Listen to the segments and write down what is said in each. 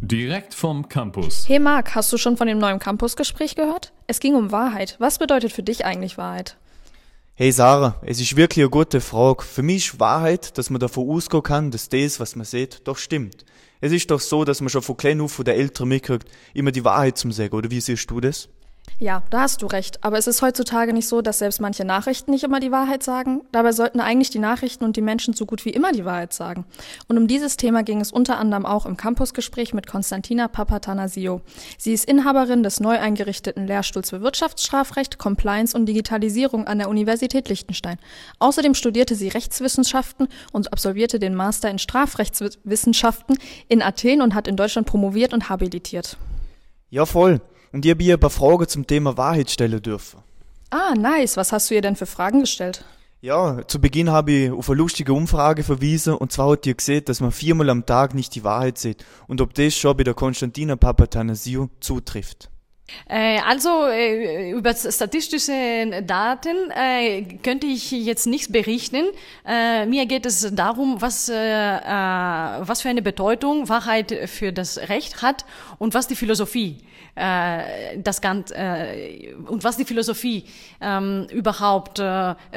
Direkt vom Campus. Hey Marc, hast du schon von dem neuen Campusgespräch gehört? Es ging um Wahrheit. Was bedeutet für dich eigentlich Wahrheit? Hey Sarah, es ist wirklich eine gute Frage. Für mich ist Wahrheit, dass man davon ausgehen kann, dass das, was man sieht, doch stimmt. Es ist doch so, dass man schon von klein auf von der Eltern mitkriegt, immer die Wahrheit zum Sagen, oder wie siehst du das? Ja, da hast du recht. Aber es ist heutzutage nicht so, dass selbst manche Nachrichten nicht immer die Wahrheit sagen. Dabei sollten eigentlich die Nachrichten und die Menschen so gut wie immer die Wahrheit sagen. Und um dieses Thema ging es unter anderem auch im Campusgespräch mit Konstantina Papatanasio. Sie ist Inhaberin des neu eingerichteten Lehrstuhls für Wirtschaftsstrafrecht, Compliance und Digitalisierung an der Universität Liechtenstein. Außerdem studierte sie Rechtswissenschaften und absolvierte den Master in Strafrechtswissenschaften in Athen und hat in Deutschland promoviert und habilitiert. Ja, voll. Und ihr mir ein paar Fragen zum Thema Wahrheit stellen dürfen. Ah, nice. Was hast du ihr denn für Fragen gestellt? Ja, zu Beginn habe ich auf eine lustige Umfrage verwiesen und zwar hat ihr gesehen, dass man viermal am Tag nicht die Wahrheit sieht und ob das schon bei der Konstantina Papatanasiou zutrifft. Äh, also äh, über statistische Daten äh, könnte ich jetzt nichts berichten. Mir geht es darum, was, was für eine Bedeutung Wahrheit für das Recht hat und was die Philosophie das Ganze und was die Philosophie ähm, überhaupt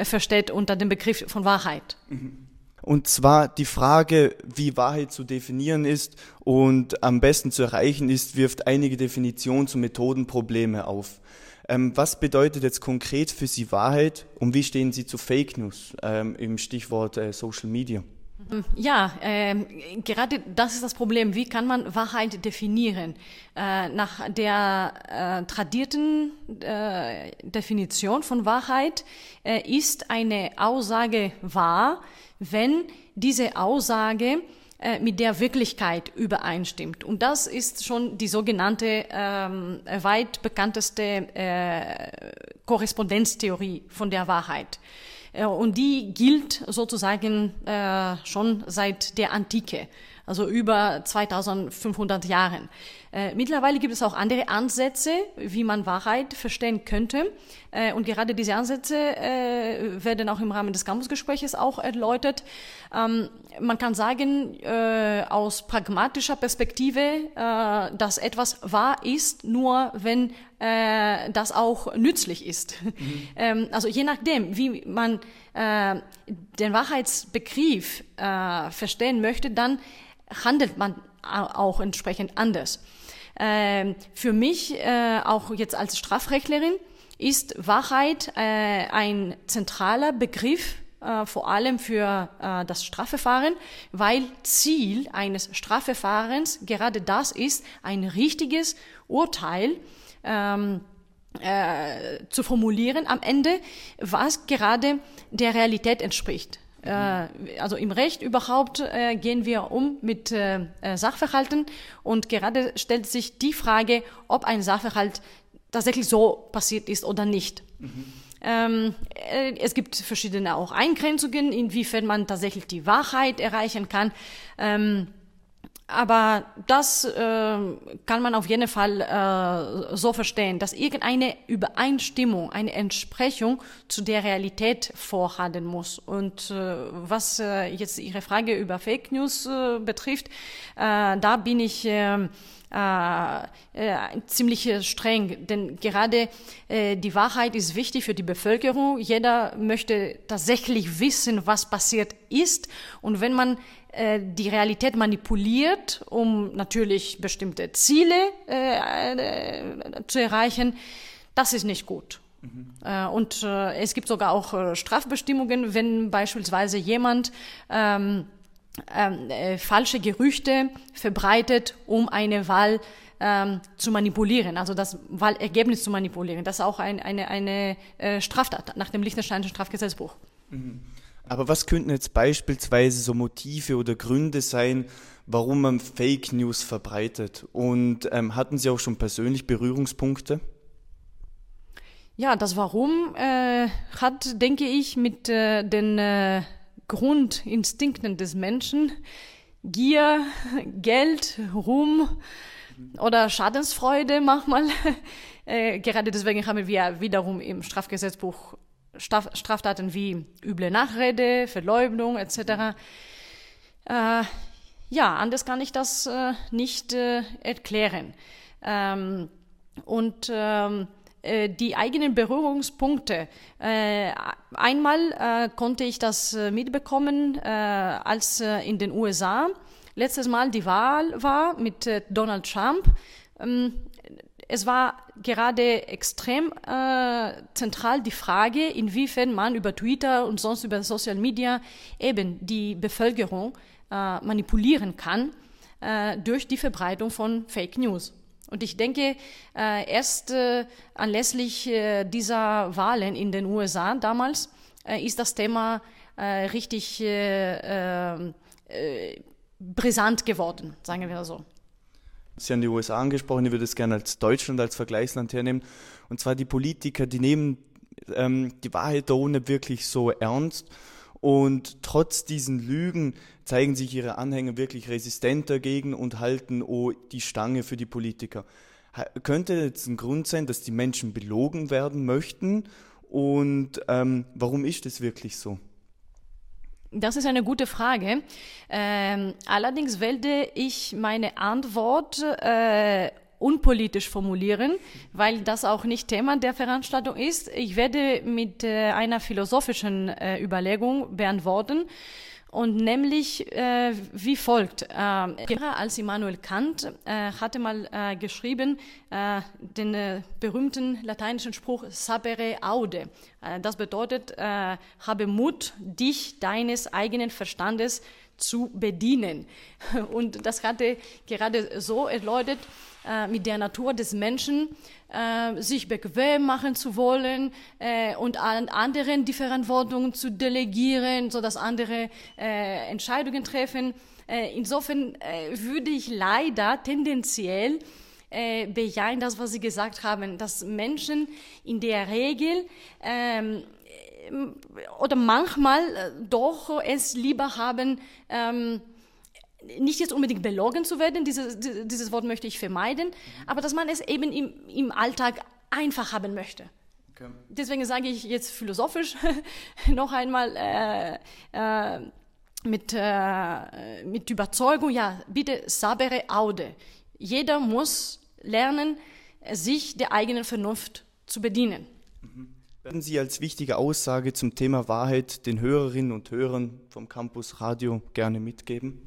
versteht unter dem Begriff von Wahrheit. Mhm. Und zwar die Frage, wie Wahrheit zu definieren ist und am besten zu erreichen ist, wirft einige Definitions- und Methodenprobleme auf. Ähm, was bedeutet jetzt konkret für Sie Wahrheit und wie stehen Sie zu Fake News ähm, im Stichwort äh, Social Media? Ja, äh, gerade das ist das Problem. Wie kann man Wahrheit definieren? Äh, nach der äh, tradierten äh, Definition von Wahrheit äh, ist eine Aussage wahr, wenn diese Aussage äh, mit der Wirklichkeit übereinstimmt. Und das ist schon die sogenannte ähm, weit bekannteste äh, Korrespondenztheorie von der Wahrheit. Äh, und die gilt sozusagen äh, schon seit der Antike, also über 2500 Jahren. Äh, mittlerweile gibt es auch andere Ansätze, wie man Wahrheit verstehen könnte. Äh, und gerade diese Ansätze äh, werden auch im Rahmen des Campusgespräches auch erläutert. Ähm, man kann sagen, äh, aus pragmatischer Perspektive, äh, dass etwas wahr ist, nur wenn äh, das auch nützlich ist. Mhm. Ähm, also je nachdem, wie man den Wahrheitsbegriff verstehen möchte, dann handelt man auch entsprechend anders. Ähm, für mich, äh, auch jetzt als Strafrechtlerin, ist Wahrheit äh, ein zentraler Begriff, äh, vor allem für das Strafverfahren, weil Ziel eines Strafverfahrens gerade das ist, ein richtiges Urteil ähm, äh, zu formulieren am Ende, was gerade der Realität entspricht. Äh, also im Recht überhaupt äh, gehen wir um mit äh, Sachverhalten und gerade stellt sich die Frage, ob ein Sachverhalt tatsächlich so passiert ist oder nicht. Mhm. Ähm, es gibt verschiedene auch Eingrenzungen, inwiefern man tatsächlich die Wahrheit erreichen kann. Ähm, aber das äh, kann man auf jeden Fall äh, so verstehen, dass irgendeine Übereinstimmung, eine Entsprechung zu der Realität vorhalten muss. Und äh, was äh, jetzt Ihre Frage über Fake News äh, betrifft, äh, da bin ich äh, äh, äh, ziemlich streng, denn gerade äh, die Wahrheit ist wichtig für die Bevölkerung. Jeder möchte tatsächlich wissen, was passiert ist. Und wenn man äh, die Realität manipuliert, um natürlich bestimmte Ziele äh, äh, zu erreichen, das ist nicht gut. Mhm. Äh, und äh, es gibt sogar auch äh, Strafbestimmungen, wenn beispielsweise jemand ähm, ähm, falsche Gerüchte verbreitet, um eine Wahl ähm, zu manipulieren, also das Wahlergebnis zu manipulieren. Das ist auch ein, eine, eine Straftat nach dem Liechtensteinischen Strafgesetzbuch. Mhm. Aber was könnten jetzt beispielsweise so Motive oder Gründe sein, warum man Fake News verbreitet? Und ähm, hatten Sie auch schon persönlich Berührungspunkte? Ja, das Warum äh, hat, denke ich, mit äh, den äh, Grundinstinkten des Menschen, Gier, Geld, Ruhm oder Schadensfreude manchmal. äh, gerade deswegen haben wir wiederum im Strafgesetzbuch Straf Straftaten wie üble Nachrede, Verleumdung etc. Äh, ja, anders kann ich das äh, nicht äh, erklären. Ähm, und ähm, äh, die eigenen Berührungspunkte. Äh, einmal äh, konnte ich das mitbekommen, als in den USA letztes Mal die Wahl war mit Donald Trump. Ähm, es war gerade extrem äh, zentral die Frage, inwiefern man über Twitter und sonst über Social Media eben die Bevölkerung äh, manipulieren kann äh, durch die Verbreitung von Fake News. Und ich denke, äh, erst äh, anlässlich äh, dieser Wahlen in den USA damals ist das Thema richtig brisant geworden, sagen wir so. Sie haben die USA angesprochen, ich würde es gerne als Deutschland als Vergleichsland hernehmen. Und zwar die Politiker, die nehmen ähm, die Wahrheit da ohne wirklich so ernst. Und trotz diesen Lügen zeigen sich ihre Anhänger wirklich resistent dagegen und halten oh, die Stange für die Politiker. Könnte jetzt ein Grund sein, dass die Menschen belogen werden möchten? Und ähm, warum ist das wirklich so? Das ist eine gute Frage. Ähm, allerdings werde ich meine Antwort äh, unpolitisch formulieren, weil das auch nicht Thema der Veranstaltung ist. Ich werde mit äh, einer philosophischen äh, Überlegung beantworten und nämlich äh, wie folgt. Äh, als Immanuel Kant äh, hatte mal äh, geschrieben äh, den äh, berühmten lateinischen Spruch sapere aude. Äh, das bedeutet, äh, habe Mut, dich deines eigenen Verstandes zu bedienen. Und das hatte gerade so erläutert, äh, mit der Natur des Menschen, äh, sich bequem machen zu wollen äh, und an anderen die Verantwortung zu delegieren, sodass andere äh, Entscheidungen treffen. Äh, insofern äh, würde ich leider tendenziell bejahen das, was Sie gesagt haben, dass Menschen in der Regel ähm, oder manchmal doch es lieber haben, ähm, nicht jetzt unbedingt belogen zu werden, diese, dieses Wort möchte ich vermeiden, aber dass man es eben im, im Alltag einfach haben möchte. Okay. Deswegen sage ich jetzt philosophisch noch einmal äh, äh, mit, äh, mit Überzeugung, ja, bitte sabere aude. Jeder muss lernen, sich der eigenen Vernunft zu bedienen. Mhm. Werden Sie als wichtige Aussage zum Thema Wahrheit den Hörerinnen und Hörern vom Campus Radio gerne mitgeben?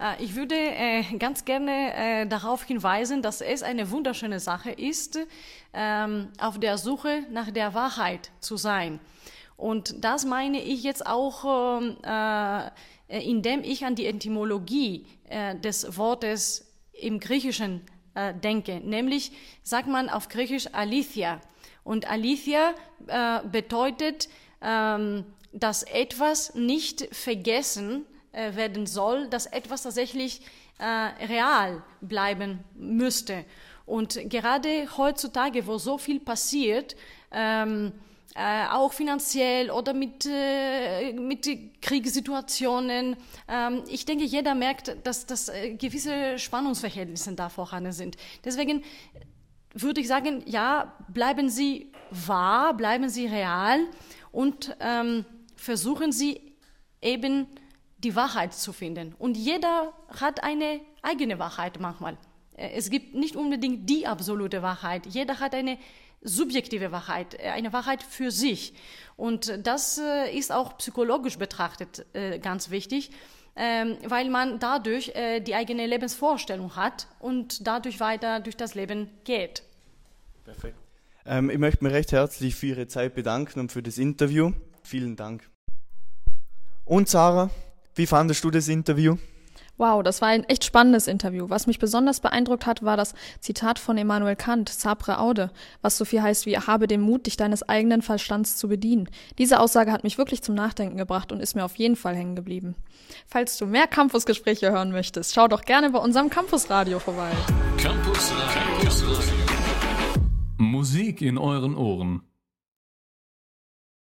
Äh, ich würde äh, ganz gerne äh, darauf hinweisen, dass es eine wunderschöne Sache ist, ähm, auf der Suche nach der Wahrheit zu sein. Und das meine ich jetzt auch, ähm, indem ich an die Etymologie des Wortes im Griechischen denke. Nämlich sagt man auf Griechisch Alithia. Und Alithia bedeutet, ähm, dass etwas nicht vergessen äh, werden soll, dass etwas tatsächlich äh, real bleiben müsste. Und gerade heutzutage, wo so viel passiert, ähm, äh, auch finanziell oder mit, äh, mit Kriegssituationen. Ähm, ich denke, jeder merkt, dass, dass äh, gewisse Spannungsverhältnisse da vorhanden sind. Deswegen würde ich sagen, ja, bleiben Sie wahr, bleiben Sie real und ähm, versuchen Sie eben die Wahrheit zu finden. Und jeder hat eine eigene Wahrheit manchmal. Äh, es gibt nicht unbedingt die absolute Wahrheit. Jeder hat eine subjektive Wahrheit, äh, eine Wahrheit für sich. Und das äh, ist auch psychologisch betrachtet ganz wichtig, weil man dadurch die eigene Lebensvorstellung hat und dadurch weiter durch das Leben geht. Perfekt. Ähm, ich möchte mich recht herzlich für Ihre Zeit bedanken und für das Interview. Vielen Dank. Und Sarah, wie fandest du das Interview? Wow, das war ein echt spannendes Interview. Was mich besonders beeindruckt hat, war das Zitat von Immanuel Kant, Sapre Aude, was so viel heißt wie habe den Mut, dich deines eigenen Verstands zu bedienen. Diese Aussage hat mich wirklich zum Nachdenken gebracht und ist mir auf jeden Fall hängen geblieben. Falls du mehr Campusgespräche hören möchtest, schau doch gerne bei unserem Campusradio vorbei. Campus Radio. Musik in euren Ohren.